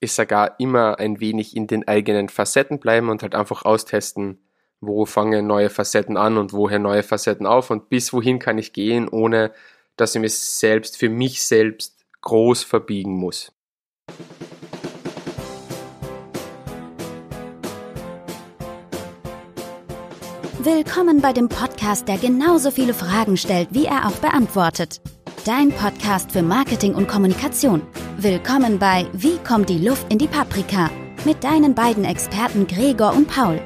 ist sogar immer ein wenig in den eigenen Facetten bleiben und halt einfach austesten, wo fangen neue Facetten an und woher neue Facetten auf und bis wohin kann ich gehen, ohne dass ich mich selbst für mich selbst groß verbiegen muss. Willkommen bei dem Podcast, der genauso viele Fragen stellt, wie er auch beantwortet. Dein Podcast für Marketing und Kommunikation. Willkommen bei Wie kommt die Luft in die Paprika? Mit deinen beiden Experten Gregor und Paul.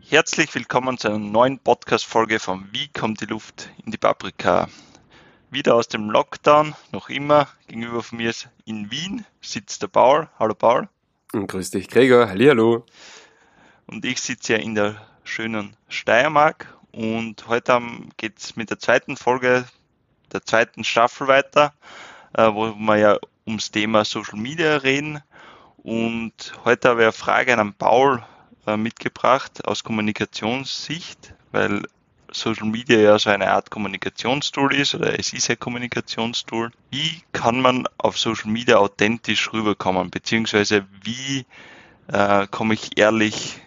Herzlich willkommen zu einer neuen Podcast-Folge von Wie kommt die Luft in die Paprika? Wieder aus dem Lockdown, noch immer. Gegenüber von mir in Wien sitzt der Paul. Hallo Paul. Und grüß dich Gregor, hallo. Und ich sitze ja in der schönen Steiermark und heute geht es mit der zweiten Folge der zweiten Staffel weiter, äh, wo wir ja ums Thema Social Media reden. Und heute habe ich eine Frage an Paul äh, mitgebracht aus Kommunikationssicht, weil Social Media ja so eine Art Kommunikationstool ist oder es ist ein Kommunikationstool. Wie kann man auf Social Media authentisch rüberkommen, beziehungsweise wie äh, komme ich ehrlich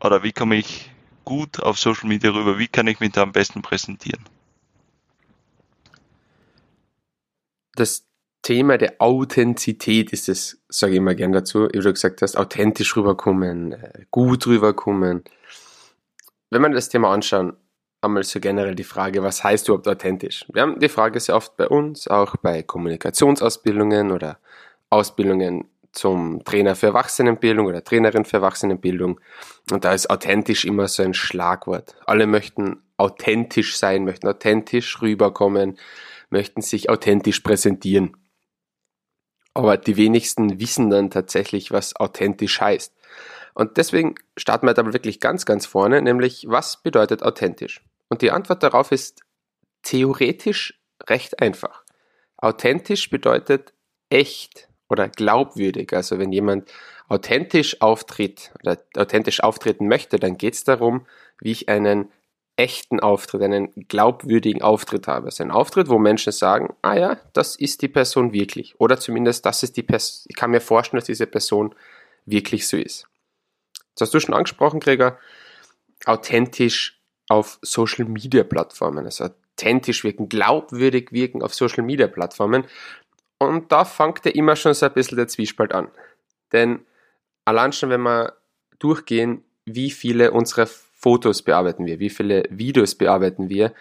oder wie komme ich gut auf Social Media rüber? Wie kann ich mich da am besten präsentieren? Das Thema der Authentizität ist es, sage ich immer gern dazu, wie du gesagt hast, authentisch rüberkommen, äh, gut rüberkommen. Wenn man das Thema anschauen, einmal so generell die Frage, was heißt überhaupt authentisch? Wir haben die Frage sehr oft bei uns, auch bei Kommunikationsausbildungen oder Ausbildungen zum Trainer für Erwachsenenbildung oder Trainerin für Erwachsenenbildung. Und da ist authentisch immer so ein Schlagwort. Alle möchten authentisch sein, möchten authentisch rüberkommen, möchten sich authentisch präsentieren. Aber die wenigsten wissen dann tatsächlich, was authentisch heißt. Und deswegen starten wir da wirklich ganz, ganz vorne, nämlich was bedeutet authentisch? Und die Antwort darauf ist theoretisch recht einfach. Authentisch bedeutet echt oder glaubwürdig. Also wenn jemand authentisch auftritt oder authentisch auftreten möchte, dann geht es darum, wie ich einen echten Auftritt, einen glaubwürdigen Auftritt habe. Also ein Auftritt, wo Menschen sagen, ah ja, das ist die Person wirklich. Oder zumindest, das ist die Person, ich kann mir vorstellen, dass diese Person wirklich so ist. Das hast du schon angesprochen, Gregor, authentisch auf Social Media Plattformen, also authentisch wirken, glaubwürdig wirken auf Social Media Plattformen. Und da fängt ja immer schon so ein bisschen der Zwiespalt an. Denn allein schon, wenn wir durchgehen, wie viele unserer Fotos bearbeiten wir, wie viele Videos bearbeiten wir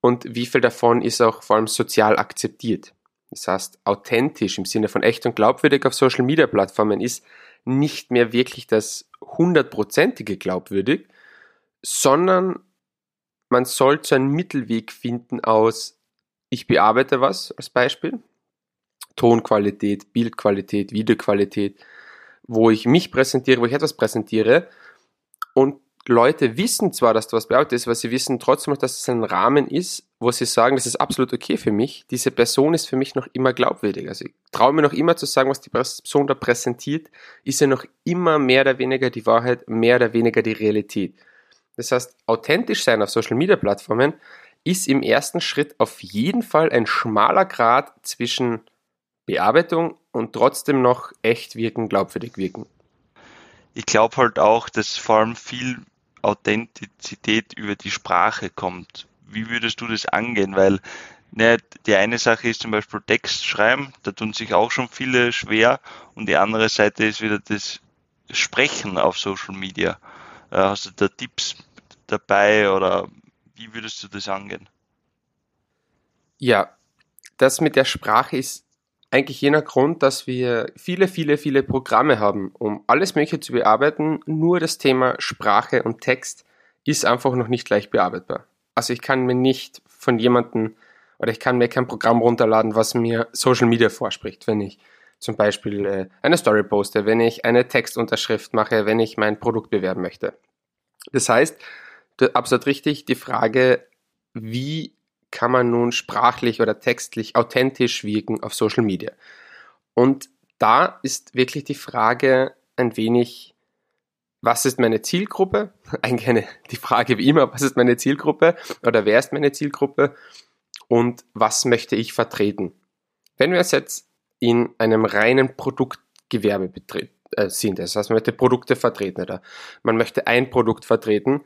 und wie viel davon ist auch vor allem sozial akzeptiert. Das heißt, authentisch im Sinne von echt und glaubwürdig auf Social Media Plattformen ist nicht mehr wirklich das hundertprozentige glaubwürdig, sondern man sollte einen Mittelweg finden aus ich bearbeite was als Beispiel, Tonqualität, Bildqualität, Videoqualität, wo ich mich präsentiere, wo ich etwas präsentiere und Leute wissen zwar, dass da was bearbeitet ist, aber sie wissen trotzdem noch, dass es ein Rahmen ist, wo sie sagen, das ist absolut okay für mich. Diese Person ist für mich noch immer glaubwürdig. Also ich traue mir noch immer zu sagen, was die Person da präsentiert, ist ja noch immer mehr oder weniger die Wahrheit, mehr oder weniger die Realität. Das heißt, authentisch sein auf Social Media Plattformen ist im ersten Schritt auf jeden Fall ein schmaler Grad zwischen Bearbeitung und trotzdem noch echt wirken, glaubwürdig wirken. Ich glaube halt auch, dass vor allem viel Authentizität über die Sprache kommt. Wie würdest du das angehen? Weil ne, die eine Sache ist zum Beispiel Text schreiben, da tun sich auch schon viele schwer und die andere Seite ist wieder das Sprechen auf Social Media. Äh, hast du da Tipps dabei oder wie würdest du das angehen? Ja, das mit der Sprache ist eigentlich jener Grund, dass wir viele, viele, viele Programme haben, um alles Mögliche zu bearbeiten. Nur das Thema Sprache und Text ist einfach noch nicht leicht bearbeitbar. Also ich kann mir nicht von jemandem oder ich kann mir kein Programm runterladen, was mir Social Media vorspricht, wenn ich zum Beispiel äh, eine Story poste, wenn ich eine Textunterschrift mache, wenn ich mein Produkt bewerben möchte. Das heißt, absolut richtig, die Frage, wie kann man nun sprachlich oder textlich authentisch wirken auf Social Media? Und da ist wirklich die Frage ein wenig, was ist meine Zielgruppe? Eigentlich eine, die Frage wie immer, was ist meine Zielgruppe oder wer ist meine Zielgruppe und was möchte ich vertreten? Wenn wir uns jetzt in einem reinen Produktgewerbe äh, sind, das heißt, man möchte Produkte vertreten oder man möchte ein Produkt vertreten,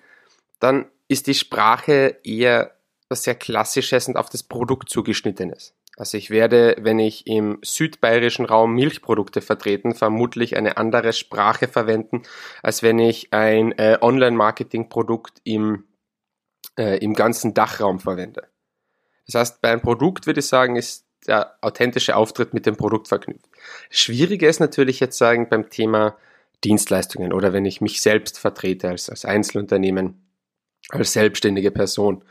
dann ist die Sprache eher was sehr Klassisches und auf das Produkt zugeschnittenes. Also ich werde, wenn ich im südbayerischen Raum Milchprodukte vertreten, vermutlich eine andere Sprache verwenden, als wenn ich ein äh, Online-Marketing-Produkt im, äh, im ganzen Dachraum verwende. Das heißt, bei einem Produkt würde ich sagen, ist der authentische Auftritt mit dem Produkt verknüpft. Schwieriger ist natürlich jetzt sagen beim Thema Dienstleistungen oder wenn ich mich selbst vertrete als, als Einzelunternehmen, als selbstständige Person.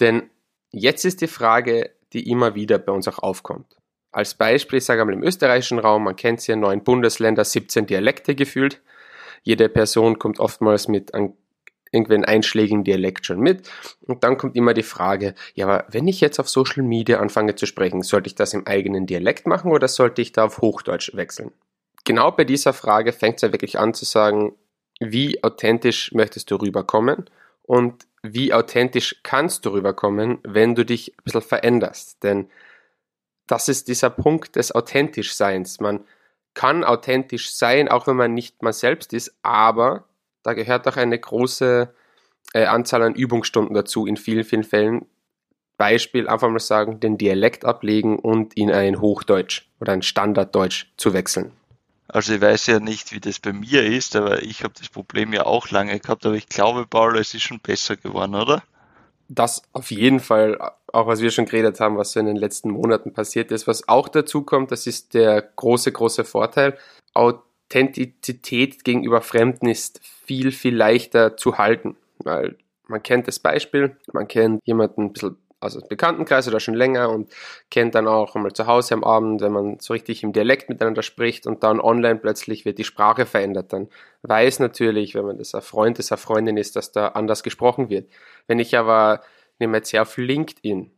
Denn jetzt ist die Frage, die immer wieder bei uns auch aufkommt. Als Beispiel, ich sage einmal im österreichischen Raum, man kennt es ja, neun Bundesländer, 17 Dialekte gefühlt. Jede Person kommt oftmals mit einem irgendeinen einschlägigen Dialekt schon mit. Und dann kommt immer die Frage, ja, aber wenn ich jetzt auf Social Media anfange zu sprechen, sollte ich das im eigenen Dialekt machen oder sollte ich da auf Hochdeutsch wechseln? Genau bei dieser Frage fängt es ja wirklich an zu sagen, wie authentisch möchtest du rüberkommen und wie authentisch kannst du rüberkommen, wenn du dich ein bisschen veränderst. Denn das ist dieser Punkt des Authentischseins. Man kann authentisch sein, auch wenn man nicht mal selbst ist, aber da gehört auch eine große äh, Anzahl an Übungsstunden dazu, in vielen, vielen Fällen. Beispiel einfach mal sagen, den Dialekt ablegen und in ein Hochdeutsch oder ein Standarddeutsch zu wechseln. Also ich weiß ja nicht, wie das bei mir ist, aber ich habe das Problem ja auch lange gehabt, aber ich glaube, Paul, es ist schon besser geworden, oder? Das auf jeden Fall, auch was wir schon geredet haben, was so in den letzten Monaten passiert ist. Was auch dazu kommt, das ist der große, große Vorteil. Authentizität gegenüber Fremden ist viel, viel leichter zu halten, weil man kennt das Beispiel, man kennt jemanden ein bisschen dem Bekanntenkreis oder schon länger und kennt dann auch einmal zu Hause am Abend, wenn man so richtig im Dialekt miteinander spricht und dann online plötzlich wird die Sprache verändert, dann weiß natürlich, wenn man das ein Freund ist, eine Freundin ist, dass da anders gesprochen wird. Wenn ich aber, nehme jetzt her auf LinkedIn,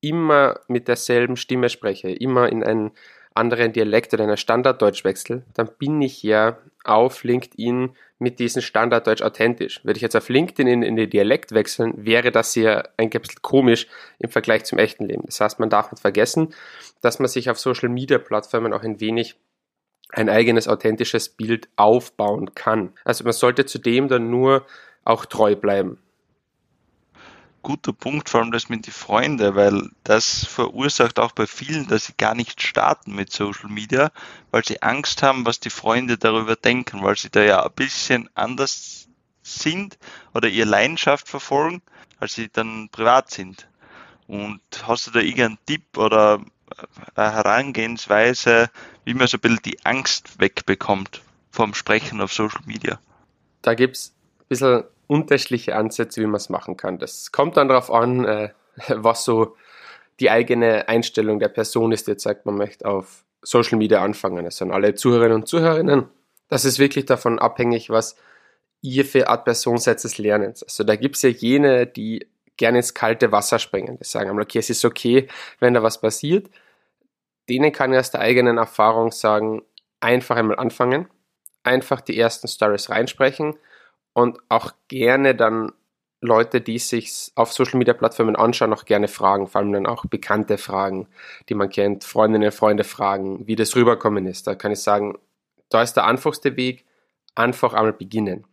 immer mit derselben Stimme spreche, immer in einen anderen Dialekt oder einer Standarddeutsch wechsle, dann bin ich ja auf LinkedIn mit diesem Standarddeutsch authentisch. Würde ich jetzt auf LinkedIn in, in den Dialekt wechseln, wäre das hier ein bisschen komisch im Vergleich zum echten Leben. Das heißt, man darf nicht vergessen, dass man sich auf Social Media Plattformen auch ein wenig ein eigenes authentisches Bild aufbauen kann. Also man sollte zudem dann nur auch treu bleiben guter Punkt, vor allem das mit den Freunden, weil das verursacht auch bei vielen, dass sie gar nicht starten mit Social Media, weil sie Angst haben, was die Freunde darüber denken, weil sie da ja ein bisschen anders sind oder ihre Leidenschaft verfolgen, als sie dann privat sind. Und hast du da irgendeinen Tipp oder eine Herangehensweise, wie man so ein bisschen die Angst wegbekommt vom Sprechen auf Social Media? Da gibt's ein bisschen unterschiedliche Ansätze, wie man es machen kann. Das kommt dann darauf an, äh, was so die eigene Einstellung der Person ist, die sagt, man möchte auf Social Media anfangen. Das sind alle Zuhörerinnen und Zuhörerinnen. Das ist wirklich davon abhängig, was ihr für Art Person seid des Lernens. Also da gibt es ja jene, die gerne ins kalte Wasser springen. Die sagen, okay, es ist okay, wenn da was passiert. Denen kann ich aus der eigenen Erfahrung sagen, einfach einmal anfangen, einfach die ersten Stories reinsprechen und auch gerne dann Leute, die sich auf Social Media Plattformen anschauen, auch gerne fragen, vor allem dann auch bekannte Fragen, die man kennt, Freundinnen, Freunde fragen, wie das rüberkommen ist. Da kann ich sagen, da ist der einfachste Weg, einfach einmal beginnen.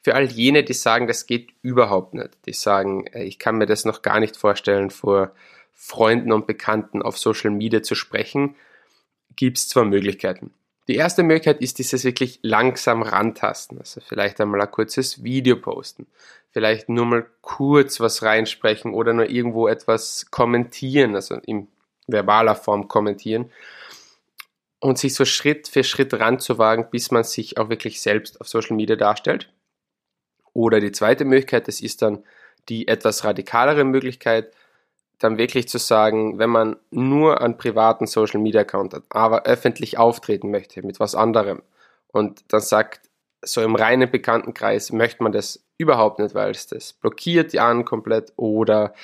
Für all jene, die sagen, das geht überhaupt nicht, die sagen, ich kann mir das noch gar nicht vorstellen, vor Freunden und Bekannten auf Social Media zu sprechen, gibt es zwei Möglichkeiten. Die erste Möglichkeit ist dieses wirklich langsam rantasten. Also vielleicht einmal ein kurzes Video posten. Vielleicht nur mal kurz was reinsprechen oder nur irgendwo etwas kommentieren, also in verbaler Form kommentieren. Und sich so Schritt für Schritt ranzuwagen, bis man sich auch wirklich selbst auf Social Media darstellt. Oder die zweite Möglichkeit, das ist dann die etwas radikalere Möglichkeit, dann wirklich zu sagen, wenn man nur einen privaten Social Media Account hat, aber öffentlich auftreten möchte mit was anderem und dann sagt, so im reinen Bekanntenkreis möchte man das überhaupt nicht, weil es das blockiert die anderen komplett oder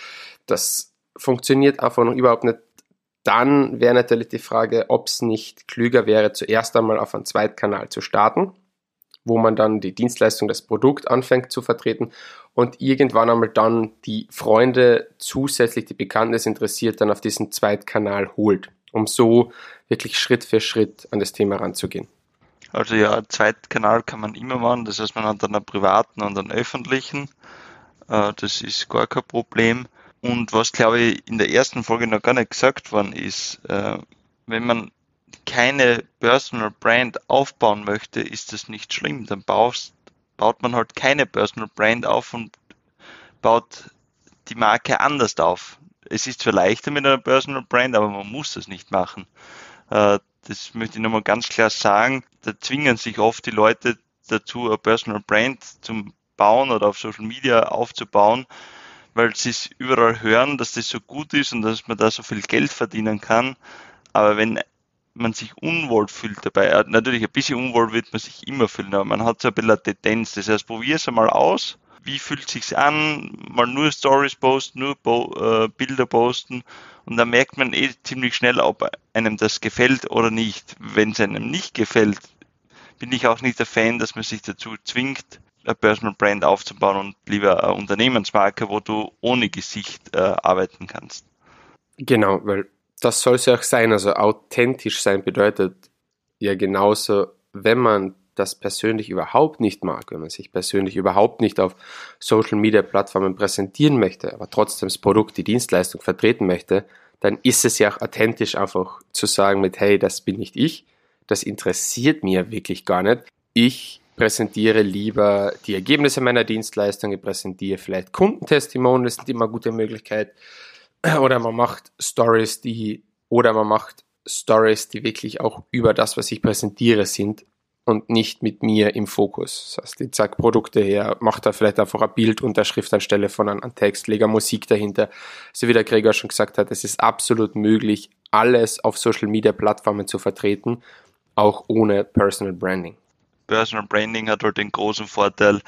das funktioniert einfach noch überhaupt nicht, dann wäre natürlich die Frage, ob es nicht klüger wäre, zuerst einmal auf einen Zweitkanal zu starten wo man dann die Dienstleistung, das Produkt anfängt zu vertreten und irgendwann einmal dann die Freunde zusätzlich, die Bekannten, es interessiert, dann auf diesen Zweitkanal holt. um so wirklich Schritt für Schritt an das Thema ranzugehen. Also ja, Zweitkanal kann man immer machen, das heißt man hat dann einen privaten und einen öffentlichen. Äh, das ist gar kein Problem. Und was glaube ich in der ersten Folge noch gar nicht gesagt worden ist, äh, wenn man keine Personal Brand aufbauen möchte, ist das nicht schlimm. Dann baust, baut man halt keine Personal Brand auf und baut die Marke anders auf. Es ist zwar leichter mit einer Personal Brand, aber man muss das nicht machen. Äh, das möchte ich nochmal ganz klar sagen. Da zwingen sich oft die Leute dazu, eine Personal Brand zum Bauen oder auf Social Media aufzubauen, weil sie es überall hören, dass das so gut ist und dass man da so viel Geld verdienen kann. Aber wenn man sich unwohl fühlt dabei, natürlich ein bisschen unwohl wird man sich immer fühlen, aber man hat so ein bisschen eine Tendenz. Das heißt, probier es einmal aus. Wie fühlt sich's an? Mal nur Stories posten, nur Bo äh, Bilder posten und dann merkt man eh ziemlich schnell, ob einem das gefällt oder nicht. Wenn es einem nicht gefällt, bin ich auch nicht der Fan, dass man sich dazu zwingt, eine Personal Brand aufzubauen und lieber eine Unternehmensmarke, wo du ohne Gesicht äh, arbeiten kannst. Genau, weil das soll es ja auch sein. Also authentisch sein bedeutet ja genauso, wenn man das persönlich überhaupt nicht mag, wenn man sich persönlich überhaupt nicht auf Social Media Plattformen präsentieren möchte, aber trotzdem das Produkt, die Dienstleistung vertreten möchte, dann ist es ja auch authentisch einfach zu sagen mit, hey, das bin nicht ich, das interessiert mir wirklich gar nicht. Ich präsentiere lieber die Ergebnisse meiner Dienstleistung, ich präsentiere vielleicht Kundentestimonials, sind immer gute Möglichkeit. Oder man macht Stories, die, oder man macht Stories, die wirklich auch über das, was ich präsentiere, sind und nicht mit mir im Fokus. Das heißt, ich zeige Produkte her, mache da vielleicht einfach ein Bild, Unterschrift anstelle von einem Text, lege Musik dahinter. So wie der Gregor schon gesagt hat, es ist absolut möglich, alles auf Social Media Plattformen zu vertreten, auch ohne Personal Branding. Personal Branding hat halt den großen Vorteil,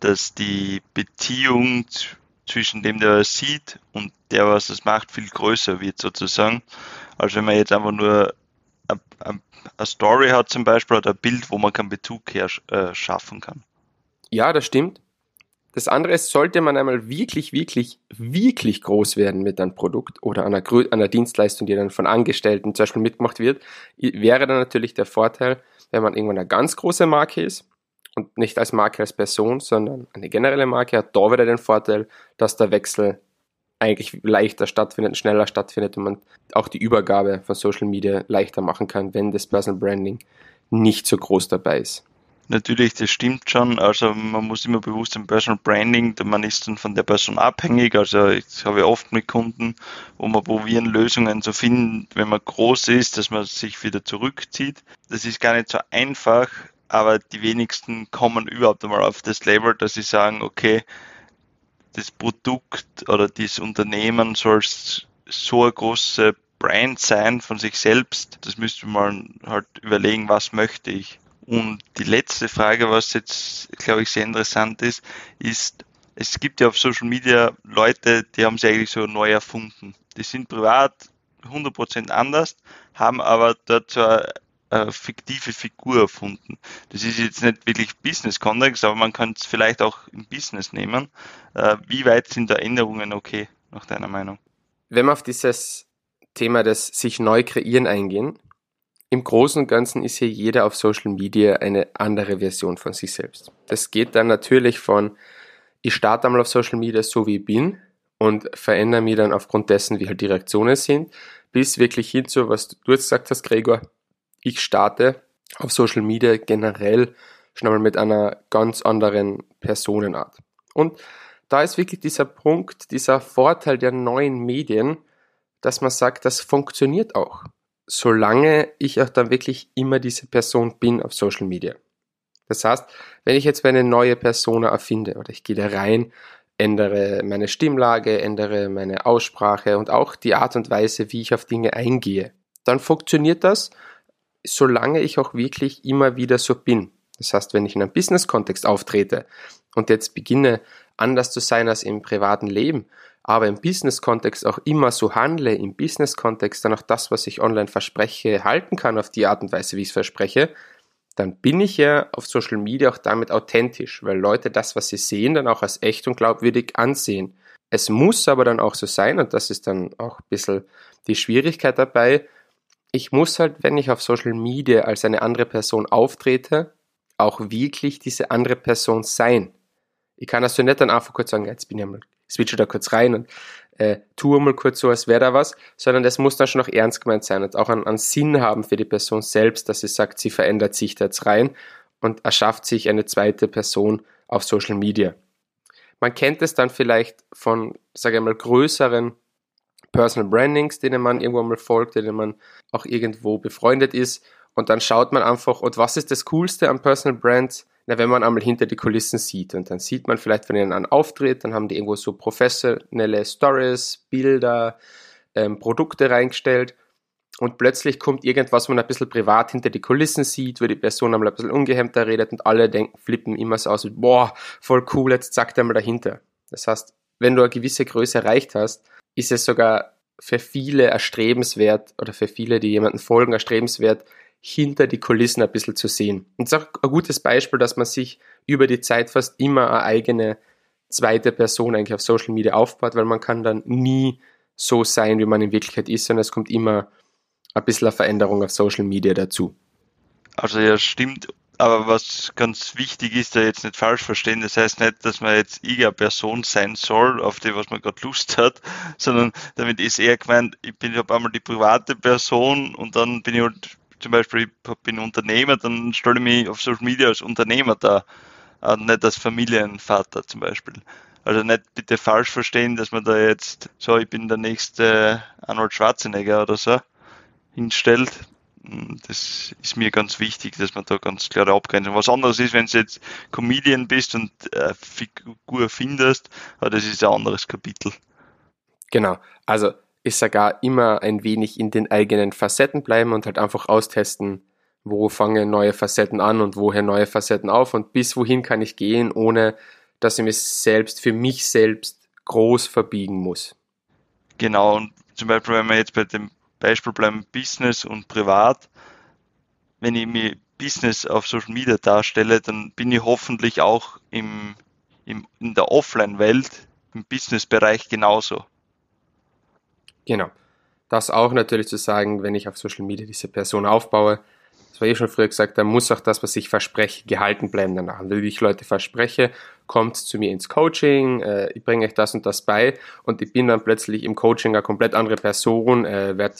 dass die Beziehung zwischen dem, der es sieht und der, was es macht, viel größer wird sozusagen. Also wenn man jetzt einfach nur eine Story hat zum Beispiel oder ein Bild, wo man keinen Bezug her äh, schaffen kann. Ja, das stimmt. Das andere ist, sollte man einmal wirklich, wirklich, wirklich groß werden mit einem Produkt oder einer, einer Dienstleistung, die dann von Angestellten zum Beispiel mitgemacht wird, wäre dann natürlich der Vorteil, wenn man irgendwann eine ganz große Marke ist und nicht als Marke als Person, sondern eine generelle Marke hat da wieder den Vorteil, dass der Wechsel eigentlich leichter stattfindet, schneller stattfindet und man auch die Übergabe von Social Media leichter machen kann, wenn das Personal Branding nicht so groß dabei ist. Natürlich, das stimmt schon. Also man muss immer bewusst im Personal Branding, man ist dann von der Person abhängig. Also ich habe oft mit Kunden, wo wir probieren, Lösungen zu finden, wenn man groß ist, dass man sich wieder zurückzieht. Das ist gar nicht so einfach, aber die wenigsten kommen überhaupt einmal auf das Level, dass sie sagen, okay, das Produkt oder das Unternehmen soll so eine große Brand sein von sich selbst. Das müsste man halt überlegen, was möchte ich. Und die letzte Frage, was jetzt, glaube ich, sehr interessant ist, ist, es gibt ja auf Social Media Leute, die haben sich eigentlich so neu erfunden. Die sind privat 100% anders, haben aber dort so eine, eine fiktive Figur erfunden. Das ist jetzt nicht wirklich Business-Kontext, aber man kann es vielleicht auch im Business nehmen. Äh, wie weit sind da Änderungen okay, nach deiner Meinung? Wenn wir auf dieses Thema des sich neu kreieren eingehen, im Großen und Ganzen ist hier jeder auf Social Media eine andere Version von sich selbst. Das geht dann natürlich von, ich starte einmal auf Social Media so wie ich bin und verändere mich dann aufgrund dessen, wie halt die Reaktionen sind, bis wirklich hin zu, was du jetzt gesagt hast, Gregor, ich starte auf Social Media generell schon einmal mit einer ganz anderen Personenart. Und da ist wirklich dieser Punkt, dieser Vorteil der neuen Medien, dass man sagt, das funktioniert auch solange ich auch dann wirklich immer diese Person bin auf Social Media. Das heißt, wenn ich jetzt eine neue Persona erfinde oder ich gehe da rein, ändere meine Stimmlage, ändere meine Aussprache und auch die Art und Weise, wie ich auf Dinge eingehe, dann funktioniert das, solange ich auch wirklich immer wieder so bin. Das heißt, wenn ich in einem Business-Kontext auftrete und jetzt beginne, anders zu sein als im privaten Leben, aber im Business-Kontext auch immer so handle, im Business-Kontext dann auch das, was ich online verspreche, halten kann auf die Art und Weise, wie ich es verspreche, dann bin ich ja auf Social Media auch damit authentisch, weil Leute das, was sie sehen, dann auch als echt und glaubwürdig ansehen. Es muss aber dann auch so sein, und das ist dann auch ein bisschen die Schwierigkeit dabei, ich muss halt, wenn ich auf Social Media als eine andere Person auftrete, auch wirklich diese andere Person sein. Ich kann also nicht dann einfach kurz sagen, jetzt bin ich mal, switche da kurz rein und äh, tue mal kurz so, als wäre da was, sondern das muss dann schon noch ernst gemeint sein und auch einen, einen Sinn haben für die Person selbst, dass sie sagt, sie verändert sich da jetzt rein und erschafft sich eine zweite Person auf Social Media. Man kennt es dann vielleicht von, sage ich mal, größeren Personal Brandings, denen man irgendwo mal folgt, denen man auch irgendwo befreundet ist. Und dann schaut man einfach, und was ist das Coolste an Personal Brands? Na, wenn man einmal hinter die Kulissen sieht und dann sieht man vielleicht, wenn ihnen einen Auftritt, dann haben die irgendwo so professionelle Stories, Bilder, ähm, Produkte reingestellt und plötzlich kommt irgendwas, wo man ein bisschen privat hinter die Kulissen sieht, wo die Person einmal ein bisschen ungehemmter redet und alle denken, flippen immer so aus, boah, voll cool, jetzt zack einmal dahinter. Das heißt, wenn du eine gewisse Größe erreicht hast, ist es sogar für viele erstrebenswert oder für viele, die jemanden folgen, erstrebenswert, hinter die Kulissen ein bisschen zu sehen. Und es ist auch ein gutes Beispiel, dass man sich über die Zeit fast immer eine eigene zweite Person eigentlich auf Social Media aufbaut, weil man kann dann nie so sein, wie man in Wirklichkeit ist, sondern es kommt immer ein bisschen eine Veränderung auf Social Media dazu. Also ja, stimmt. Aber was ganz wichtig ist, da jetzt nicht falsch verstehen, das heißt nicht, dass man jetzt irgendeine Person sein soll, auf die, was man gerade Lust hat, sondern damit ist eher gemeint, ich bin auf einmal die private Person und dann bin ich halt zum Beispiel, ich bin Unternehmer, dann stelle ich mich auf Social Media als Unternehmer da, und nicht als Familienvater zum Beispiel. Also nicht bitte falsch verstehen, dass man da jetzt, so, ich bin der nächste Arnold Schwarzenegger oder so, hinstellt. Das ist mir ganz wichtig, dass man da ganz klare Abgrenzung. Was anderes ist, wenn du jetzt Comedian bist und äh, Figur findest, aber das ist ein anderes Kapitel. Genau. Also ist sogar immer ein wenig in den eigenen Facetten bleiben und halt einfach austesten, wo fangen neue Facetten an und woher neue Facetten auf und bis wohin kann ich gehen, ohne dass ich mich selbst für mich selbst groß verbiegen muss. Genau, und zum Beispiel, wenn wir jetzt bei dem Beispiel bleiben Business und Privat. Wenn ich mir Business auf Social Media darstelle, dann bin ich hoffentlich auch im, im, in der Offline-Welt, im Business-Bereich genauso. Genau. Das auch natürlich zu sagen, wenn ich auf Social Media diese Person aufbaue, das war eh schon früher gesagt, da muss auch das, was ich verspreche, gehalten bleiben danach. Und wenn ich Leute verspreche, kommt zu mir ins Coaching, äh, ich bringe euch das und das bei und ich bin dann plötzlich im Coaching eine komplett andere Person, äh, werde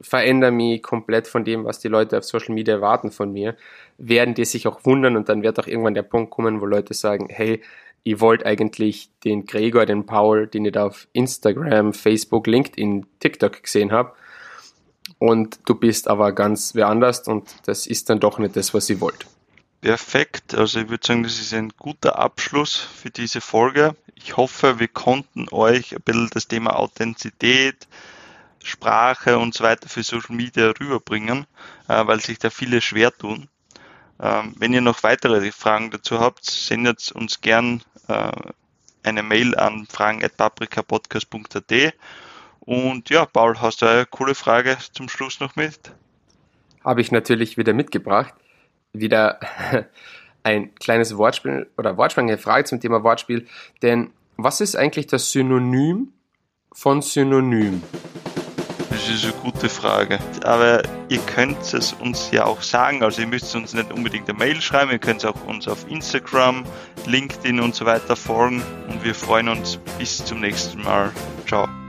verändere mich komplett von dem, was die Leute auf Social Media erwarten von mir, werden die sich auch wundern und dann wird auch irgendwann der Punkt kommen, wo Leute sagen, hey, ihr wollt eigentlich den Gregor, den Paul, den ihr da auf Instagram, Facebook, LinkedIn, TikTok gesehen habt, und du bist aber ganz wer anders und das ist dann doch nicht das, was sie wollt. Perfekt. Also ich würde sagen, das ist ein guter Abschluss für diese Folge. Ich hoffe, wir konnten euch ein bisschen das Thema Authentizität, Sprache und so weiter für Social Media rüberbringen, äh, weil sich da viele schwer tun. Ähm, wenn ihr noch weitere Fragen dazu habt, sendet uns gern äh, eine Mail an fragen.paprikapodcast.at und ja, Paul, hast du eine coole Frage zum Schluss noch mit? Habe ich natürlich wieder mitgebracht. Wieder ein kleines Wortspiel oder Wortspiel, eine Frage zum Thema Wortspiel. Denn was ist eigentlich das Synonym von Synonym? Das ist eine gute Frage. Aber ihr könnt es uns ja auch sagen. Also ihr müsst uns nicht unbedingt eine Mail schreiben. Ihr könnt auch uns auf Instagram, LinkedIn und so weiter folgen. Und wir freuen uns bis zum nächsten Mal. Ciao.